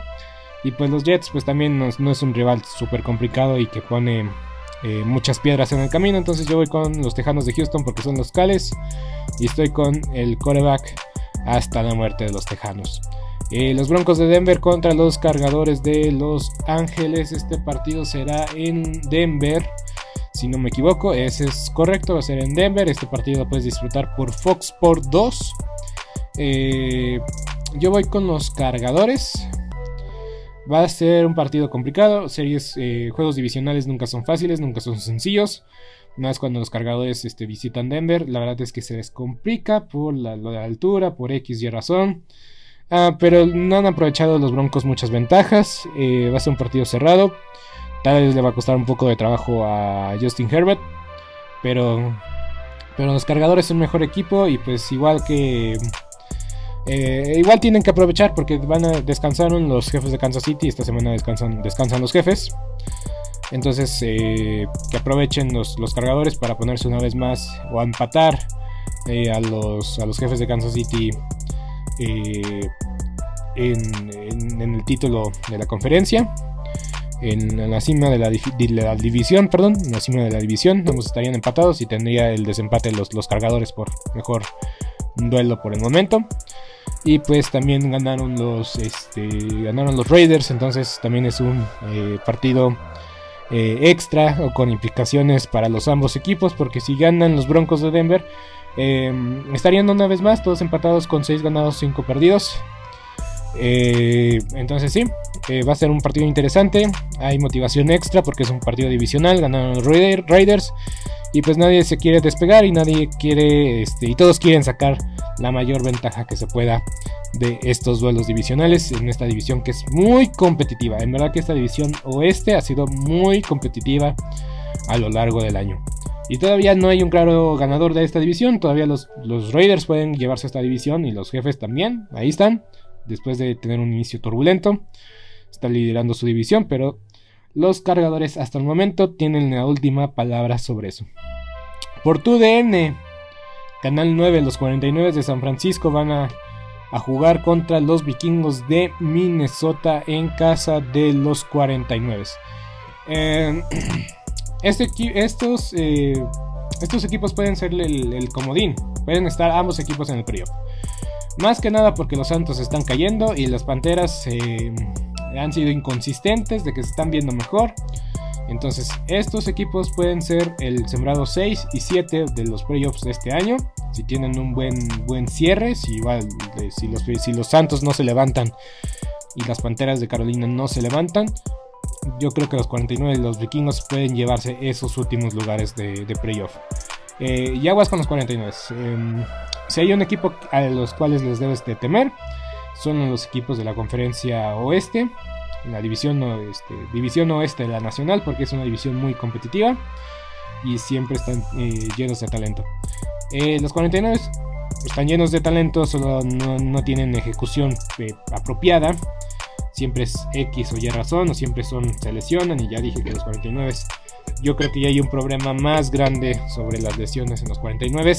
Y pues los Jets pues también no, es un rival súper complicado y que pone eh, muchas piedras en el camino. Entonces yo voy con los Tejanos de Houston porque son los cales. Y estoy con el coreback hasta la muerte de los Tejanos. Eh, los Broncos de Denver contra los Cargadores de Los Ángeles. Este partido será en Denver. Si no me equivoco, ese es correcto, va a ser en Denver. Este partido lo puedes disfrutar por Fox Sport 2. Eh, yo voy con los Cargadores. Va a ser un partido complicado. Series, eh, juegos divisionales nunca son fáciles, nunca son sencillos. Más cuando los cargadores este, visitan Denver. La verdad es que se les complica por la, la altura, por X y razón. Ah, pero no han aprovechado los Broncos muchas ventajas. Eh, va a ser un partido cerrado. Tal vez le va a costar un poco de trabajo a Justin Herbert. Pero, pero los cargadores son mejor equipo y pues igual que... Eh, igual tienen que aprovechar porque van a descansaron los jefes de Kansas City. Esta semana descansan, descansan los jefes. Entonces eh, que aprovechen los, los, cargadores para ponerse una vez más o a empatar a, los, a los jefes de Kansas City eh, en, el título de la conferencia. En, la cima de la, división, perdón, en la cima de la división, ambos estarían empatados y tendría el desempate los, los cargadores por mejor duelo por el momento. Y pues también ganaron los, este, ganaron los Raiders, entonces también es un eh, partido eh, extra o con implicaciones para los ambos equipos, porque si ganan los Broncos de Denver, Em, estarían una vez más todos empatados con 6 ganados, 5 perdidos. Eh, entonces sí, eh, va a ser un partido interesante. Hay motivación extra porque es un partido divisional. Ganaron los Raiders. Y pues nadie se quiere despegar y nadie quiere, este, y todos quieren sacar la mayor ventaja que se pueda de estos duelos divisionales en esta división que es muy competitiva. En verdad que esta división oeste ha sido muy competitiva a lo largo del año. Y todavía no hay un claro ganador de esta división. Todavía los, los Raiders pueden llevarse esta división y los jefes también. Ahí están. Después de tener un inicio turbulento. Están liderando su división. Pero los cargadores hasta el momento tienen la última palabra sobre eso. Por tu DN. Canal 9. Los 49 de San Francisco van a, jugar contra los vikingos de Minnesota en casa de los 49. Eh, Este, estos, estos equipos pueden ser el, comodín. Pueden estar ambos equipos en el playoff. Más que nada porque los Santos están cayendo y las Panteras eh, han sido inconsistentes de que se están viendo mejor. Entonces, estos equipos pueden ser el sembrado 6 y 7 de los playoffs de este año. Si tienen un buen, buen cierre, si, igual, si, los, si los Santos no se levantan y las Panteras de Carolina no se levantan, yo creo que los 49 de los vikingos pueden llevarse esos últimos lugares de, playoff. Eh, y aguas con los 49. Em, si hay un equipo a los cuales les debes de temer, son los equipos de la conferencia oeste la división, este, división oeste de la nacional, porque es una división muy competitiva y siempre están eh, llenos de talento. Eh, los 49 están llenos de talento, solo no, tienen ejecución apropiada. Siempre es X o Y razón, o siempre son, se lesionan. Y ya dije que los 49 yo creo que ya hay un problema más grande sobre las lesiones en los 49.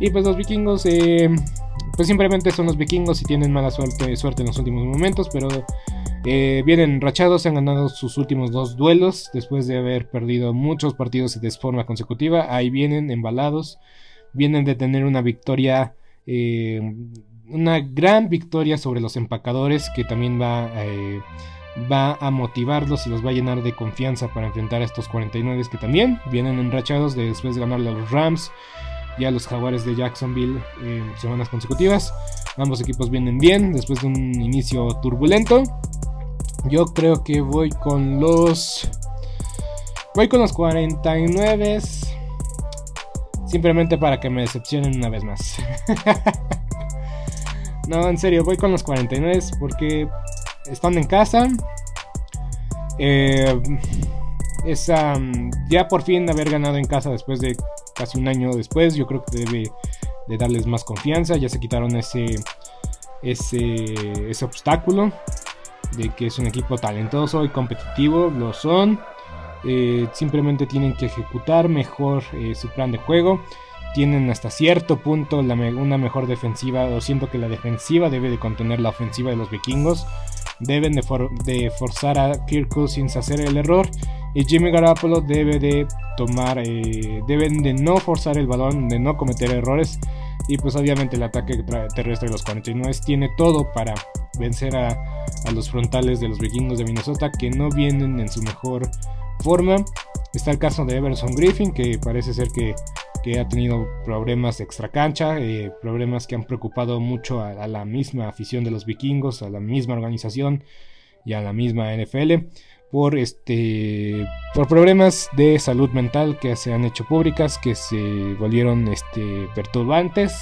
Y pues los vikingos, pues simplemente son los vikingos y tienen mala suerte, suerte en los últimos momentos, pero eh, vienen rachados, han ganado sus últimos dos duelos después de haber perdido muchos partidos de forma consecutiva. Ahí vienen embalados, vienen de tener una victoria, eh, una gran victoria sobre los empacadores que también va, eh, va a motivarlos y los va a llenar de confianza para enfrentar a estos 49 que también vienen enrachados después de ganarle a los Rams y a los Jaguares de Jacksonville semanas consecutivas. Ambos equipos vienen bien después de un inicio turbulento. Yo creo que voy con los. Voy con los 49. Simplemente para que me decepcionen una vez más. no, en serio, voy con los 49 porque están en casa. Eh, esa, ya por fin haber ganado en casa después de casi un año después, yo creo que debe de darles más confianza. Ya se quitaron ese, ese, ese obstáculo de que es un equipo talentoso y competitivo, lo son. Eh, simplemente tienen que ejecutar mejor eh, su plan de juego. Tienen hasta cierto punto una mejor defensiva, o siento que la defensiva debe de contener la ofensiva de los vikingos. Deben de, forzar a Kirk Cousins a hacer el error. Y Jimmy Garoppolo debe de tomar, eh, deben de no forzar el balón, de no cometer errores. Y pues obviamente el ataque terrestre de los 49 tiene todo para vencer a, los frontales de los vikingos de Minnesota que no vienen en su mejor forma. Está el caso de Everson Griffin que parece ser que, ha tenido problemas extra cancha, eh, problemas que han preocupado mucho a, la misma afición de los vikingos, a la misma organización y a la misma NFL por este por problemas de salud mental que se han hecho públicas que se volvieron este perturbantes.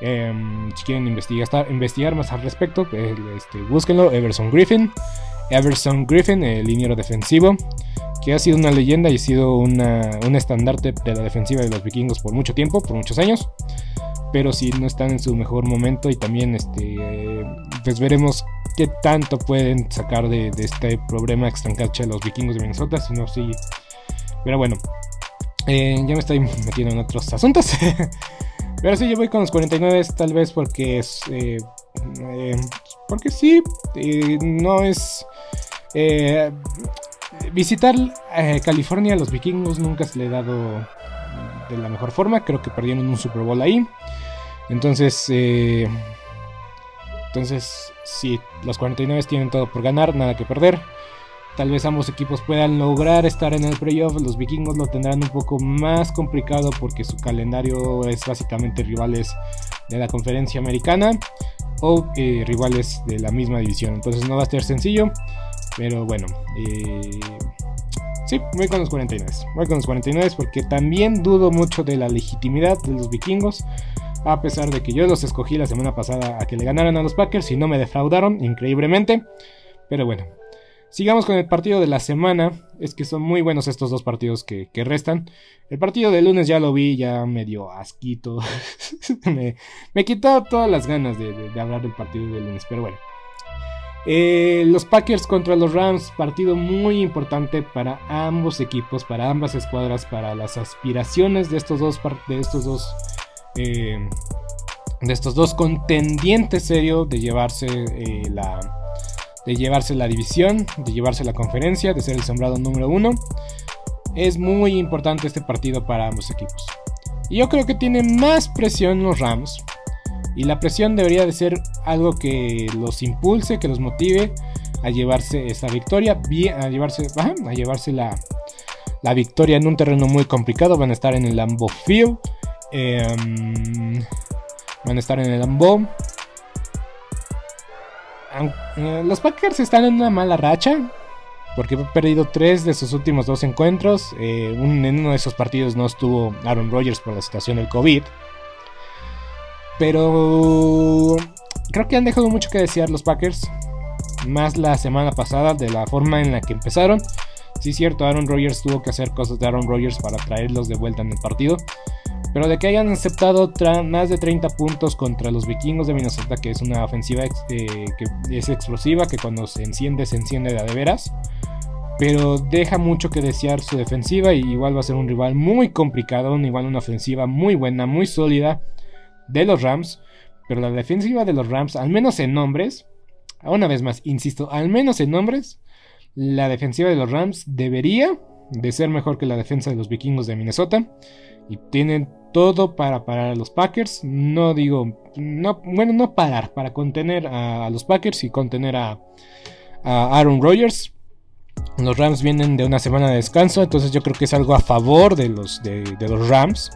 Em, si quieren investigar, investigar más al respecto eh, este, búsquenlo Everson Griffin Everson Griffin el liniero defensivo que ha sido una leyenda y ha sido una, un estandarte de la defensiva de los vikingos por mucho tiempo por muchos años pero si no están en su mejor momento y también este pues veremos qué tanto pueden sacar de, este problema extrancacha de los vikingos de Minnesota, si no sí. Pero bueno, eh, ya me estoy metiendo en otros asuntos. Pero sí, yo voy con los 49 tal vez porque es... Eh, eh, porque sí, no es... visitar California a los vikingos nunca se le ha dado de la mejor forma. Creo que perdieron un Super Bowl ahí. Entonces, eh, entonces, si los 49 tienen todo por ganar, nada que perder. Tal vez ambos equipos puedan lograr estar en el playoff. Los vikingos lo tendrán un poco más complicado porque su calendario es básicamente rivales de la conferencia americana o eh, rivales de la misma división. Entonces no va a ser sencillo. Pero bueno, eh, sí, voy con los 49. Voy con los 49 porque también dudo mucho de la legitimidad de los vikingos a pesar de que yo los escogí la semana pasada a que le ganaran a los Packers y no me defraudaron increíblemente. Pero bueno, sigamos con el partido de la semana. Es que son muy buenos estos dos partidos que, restan. El partido de lunes ya lo vi, ya medio asquito. me, me, quitó todas las ganas de, hablar del partido de lunes, pero bueno. Eh, los Packers contra los Rams, partido muy importante para ambos equipos, para ambas escuadras, para las aspiraciones de estos dos, de estos dos eh, de estos dos contendientes serios de llevarse eh, la de llevarse la división, de llevarse la conferencia, de ser el sembrado número uno. Es muy importante este partido para ambos equipos. Y yo creo que tiene más presión los Rams. Y la presión debería de ser algo que los impulse, que los motive a llevarse esta victoria, a llevarse, a llevarse la, la victoria en un terreno muy complicado. Van a estar en el Lambeau Field. Em, van a estar en el Lambeau. Eh, los Packers están en una mala racha. Porque han perdido tres de sus últimos dos encuentros. Eh, en uno de esos partidos no estuvo Aaron Rodgers por la situación del COVID. Pero creo que han dejado mucho que desear los Packers. Más la semana pasada de la forma en la que empezaron. Sí, cierto, Aaron Rodgers tuvo que hacer cosas de Aaron Rodgers para traerlos de vuelta en el partido. Pero de que hayan aceptado más de 30 puntos contra los vikingos de Minnesota, que es una ofensiva eh, que es explosiva, que cuando se enciende, se enciende de, de veras. Pero deja mucho que desear su defensiva y igual va a ser un rival muy complicado, igual una ofensiva muy buena, muy sólida de los Rams. Pero la defensiva de los Rams, al menos en nombres, una vez más, insisto, al menos en nombres, la defensiva de los Rams debería de ser mejor que la defensa de los vikingos de Minnesota. Y tienen todo para parar a los Packers. No digo, no, bueno, no parar, para contener a, los Packers y contener a, Aaron Rodgers. Los Rams vienen de una semana de descanso, entonces yo creo que es algo a favor de los, de, los Rams.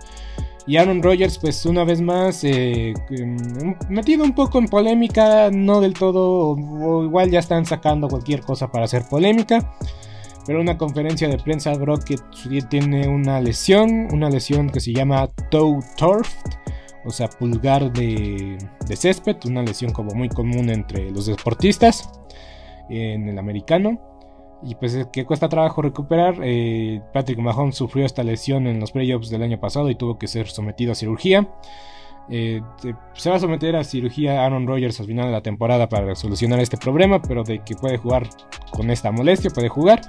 Y Aaron Rodgers, pues una vez más, eh, em, metido un poco en polémica, no del todo, o igual ya están sacando cualquier cosa para hacer polémica. Pero una conferencia de prensa, Brock tiene una lesión, una lesión que se llama toe turf, o sea, pulgar de, césped, una lesión como muy común entre los deportistas en el americano. Y pues que cuesta trabajo recuperar. Eh, Patrick Mahomes sufrió esta lesión en los playoffs del año pasado y tuvo que ser sometido a cirugía. Eh, se va a someter a cirugía Aaron Rodgers al final de la temporada para solucionar este problema, pero de que puede jugar con esta molestia, puede jugar.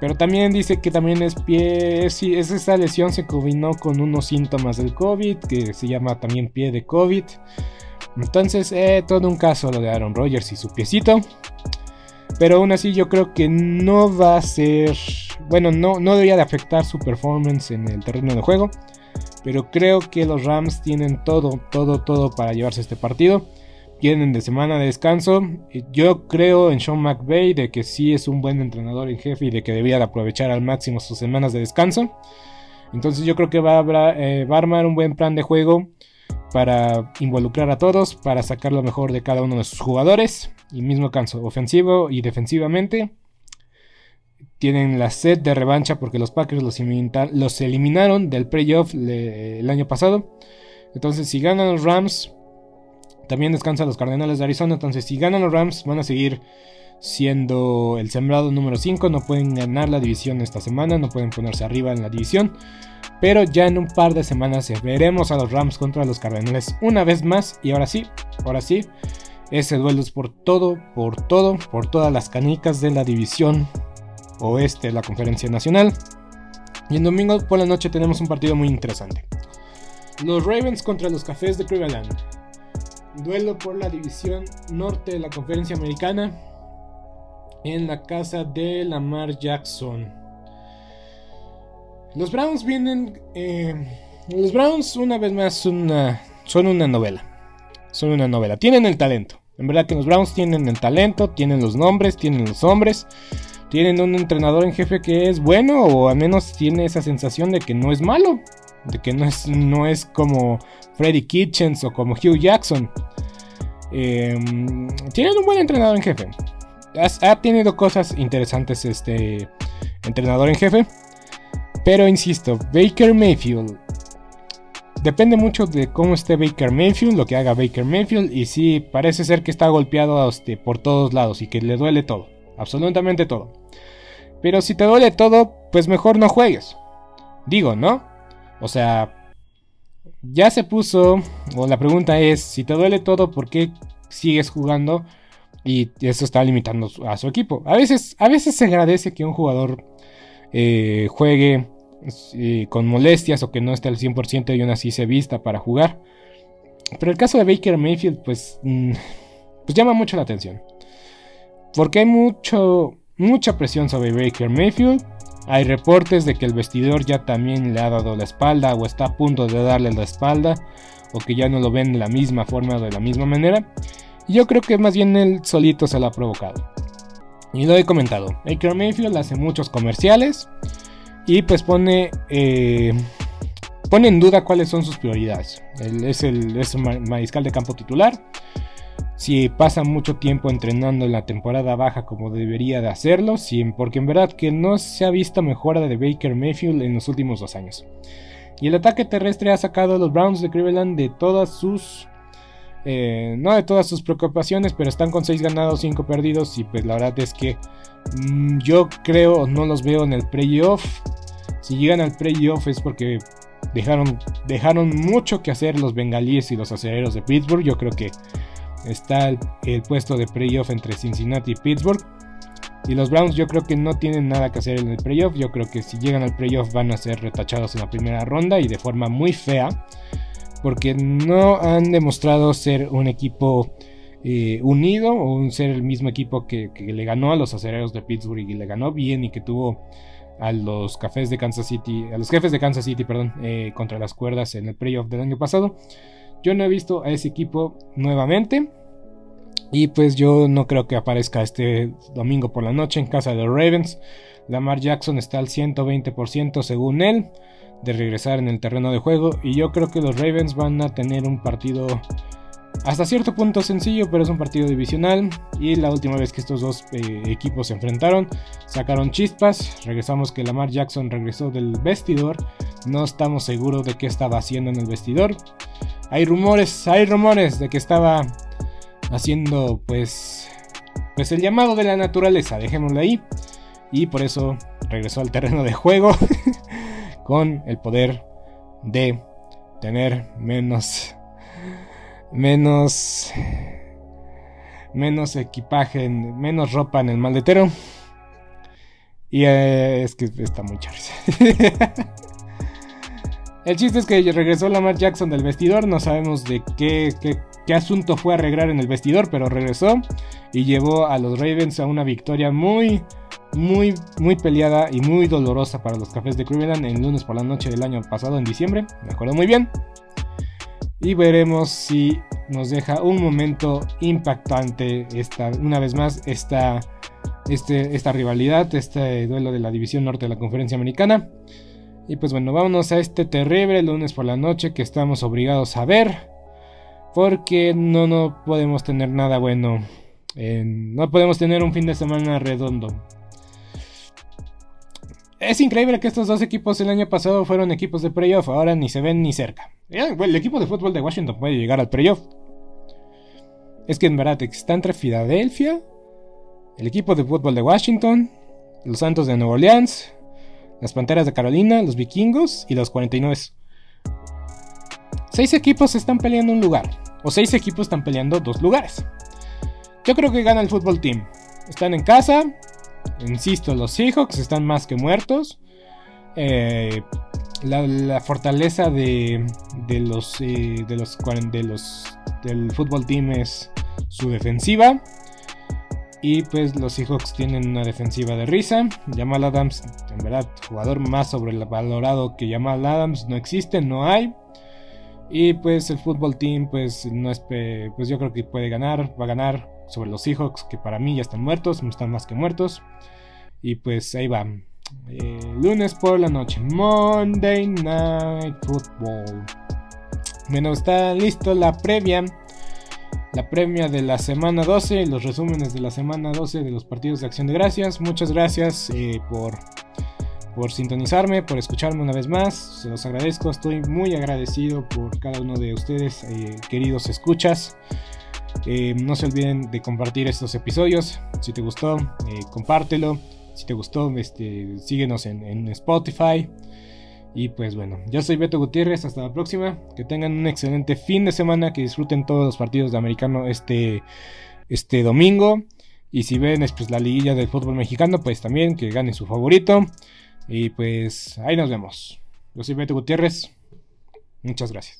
Pero también dice que también es pie, es, esa lesión se combinó con unos síntomas del COVID, que se llama también pie de COVID. Entonces, eh, todo un caso lo de Aaron Rodgers y su piecito. Pero aún así yo creo que no va a ser, bueno, no, no debería de afectar su performance en el terreno de juego. Pero creo que los Rams tienen todo, todo, todo para llevarse este partido. Vienen de semana de descanso. Yo creo en Sean McVay de que sí es un buen entrenador en jefe y de que debería de aprovechar al máximo sus semanas de descanso. Entonces yo creo que va a, eh, va a armar un buen plan de juego para involucrar a todos, para sacar lo mejor de cada uno de sus jugadores. Y mismo canso, ofensivo y defensivamente tienen la sed de revancha porque los Packers los, eliminaron del playoff el año pasado. Entonces, si ganan los Rams, también descansan los Cardenales de Arizona. Entonces, si ganan los Rams, van a seguir siendo el sembrado número 5. No pueden ganar la división esta semana, no pueden ponerse arriba en la división. Pero ya en un par de semanas veremos a los Rams contra los Cardenales una vez más. Y ahora sí, ahora sí, ese duelo es por todo, por todo, por todas las canicas de la división oeste de la Conferencia Nacional. Y en domingo por la noche tenemos un partido muy interesante. Los Ravens contra los Cafés de Cleveland. Duelo por la división norte de la Conferencia Americana. En la casa de Lamar Jackson. Los Browns vienen... Eh, los Browns una vez más son una, novela. Son una novela. Tienen el talento. En verdad que los Browns tienen el talento, tienen los nombres, tienen los hombres tienen un entrenador en jefe que es bueno o al menos tiene esa sensación de que no es malo, de que no es, no es como Freddy Kitchens o como Hugh Jackson. Em, tienen un buen entrenador en jefe. Ha, tenido cosas interesantes este entrenador en jefe. Pero insisto, Baker Mayfield. Depende mucho de cómo esté Baker Mayfield, lo que haga Baker Mayfield. Y sí, parece ser que está golpeado este, por todos lados y que le duele todo. Absolutamente todo. Pero si te duele todo, pues mejor no juegues. Digo, ¿no? O sea, ya se puso, o la pregunta es, si te duele todo, ¿por qué sigues jugando? Y eso está limitando a su equipo. A veces, a veces se agradece que un jugador eh, juegue eh, con molestias o que no esté al 100% y aún así se vista para jugar. Pero el caso de Baker Mayfield, pues, mm, pues llama mucho la atención. Porque hay mucho, mucha presión sobre Baker Mayfield. Hay reportes de que el vestidor ya también le ha dado la espalda o está a punto de darle la espalda o que ya no lo ven de la misma forma o de la misma manera. Y yo creo que más bien él solito se lo ha provocado. Y lo he comentado, Baker Mayfield hace muchos comerciales Y pues pone, eh, pone en duda cuáles son sus prioridades. es, el, es mariscal de campo titular. Si pasa mucho tiempo entrenando en la temporada baja como debería de hacerlo, porque en verdad que no se ha visto mejora de Baker Mayfield en los últimos dos años. Y el ataque terrestre ha sacado a los Browns de Cleveland de todas sus eh, no de todas sus preocupaciones, pero están con 6 ganados, 5 perdidos. Y pues la verdad es que mm, yo creo, no los veo en el playoff. Si llegan al playoff es porque dejaron, dejaron mucho que hacer los bengalíes y los aceleros de Pittsburgh. Yo creo que está el, el puesto de playoff entre Cincinnati y Pittsburgh. Y los Browns yo creo que no tienen nada que hacer en el playoff. Yo creo que si llegan al playoff van a ser retachados en la primera ronda y de forma muy fea porque no han demostrado ser un equipo eh, unido o un ser el mismo equipo que, le ganó a los aceleros de Pittsburgh y le ganó bien y que tuvo a los cafés de Kansas City, a los jefes de Kansas City, perdón, eh, contra las cuerdas en el playoff del año pasado. Yo no he visto a ese equipo nuevamente. Y pues yo no creo que aparezca este domingo por la noche en casa de los Ravens. Lamar Jackson está al 120% según él de regresar en el terreno de juego y yo creo que los Ravens van a tener un partido hasta cierto punto sencillo, pero es un partido divisional y la última vez que estos dos eh, equipos se enfrentaron sacaron chispas, regresamos que Lamar Jackson regresó del vestidor, no estamos seguros de qué estaba haciendo en el vestidor. Hay rumores, hay rumores de que estaba haciendo pues pues el llamado de la naturaleza, dejémoslo ahí. Y por eso regresó al terreno de juego. con el poder de tener menos menos menos equipaje, menos ropa en el maletero. Y eh, es que está muy charles. el chiste es que regresó Lamar Jackson del vestidor. No sabemos de qué, qué, qué, asunto fue arreglar en el vestidor, pero regresó y llevó a los Ravens a una victoria muy, muy, muy peleada y muy dolorosa para los cafés de Cleveland el lunes por la noche del año pasado, en diciembre. Me acuerdo muy bien. Y veremos si nos deja un momento impactante esta, una vez más esta, este, esta rivalidad, este duelo de la división norte de la conferencia americana. Y pues bueno, vámonos a este terrible lunes por la noche que estamos obligados a ver. Porque no, no podemos tener nada bueno. no podemos tener un fin de semana redondo. Es increíble que estos dos equipos el año pasado fueron equipos de playoff, ahora ni se ven ni cerca. El equipo de fútbol de Washington puede llegar al playoff. Es que en verdad está entre Filadelfia, el equipo de fútbol de Washington, los Santos de Nueva Orleans, las Panteras de Carolina, los Vikingos y los 49. Seis equipos están peleando un lugar, o seis equipos están peleando dos lugares. Yo creo que gana el fútbol team. Están en casa, Insisto, los Seahawks están más que muertos. Eh, la, fortaleza de, los, eh, de los, de los del fútbol team es su defensiva. Y pues los Seahawks tienen una defensiva de risa. Jamal Adams, en verdad, jugador más sobrevalorado que Jamal Adams no existe, no hay. Y pues el fútbol team, pues no es, pues yo creo que puede ganar, va a ganar sobre los Seahawks, que para mí ya están muertos, no están más que muertos. Y pues ahí va. Eh, lunes por la noche, Monday Night Football. Bueno, está listo la previa. La previa de la semana 12, los resúmenes de la semana 12 de los partidos de acción de gracias. Muchas gracias eh, por, por sintonizarme, por escucharme una vez más. Se los agradezco, estoy muy agradecido por cada uno de ustedes, eh, queridos escuchas. Eh, no se olviden de compartir estos episodios. Si te gustó, eh, compártelo. Si te gustó, este, síguenos en, Spotify. Y pues bueno, yo soy Beto Gutiérrez, hasta la próxima. Que tengan un excelente fin de semana, que disfruten todos los partidos de americano este, este domingo. Y si ven pues, la liguilla del fútbol mexicano, pues también que ganen su favorito. Y pues ahí nos vemos. Yo soy Beto Gutiérrez. Muchas gracias.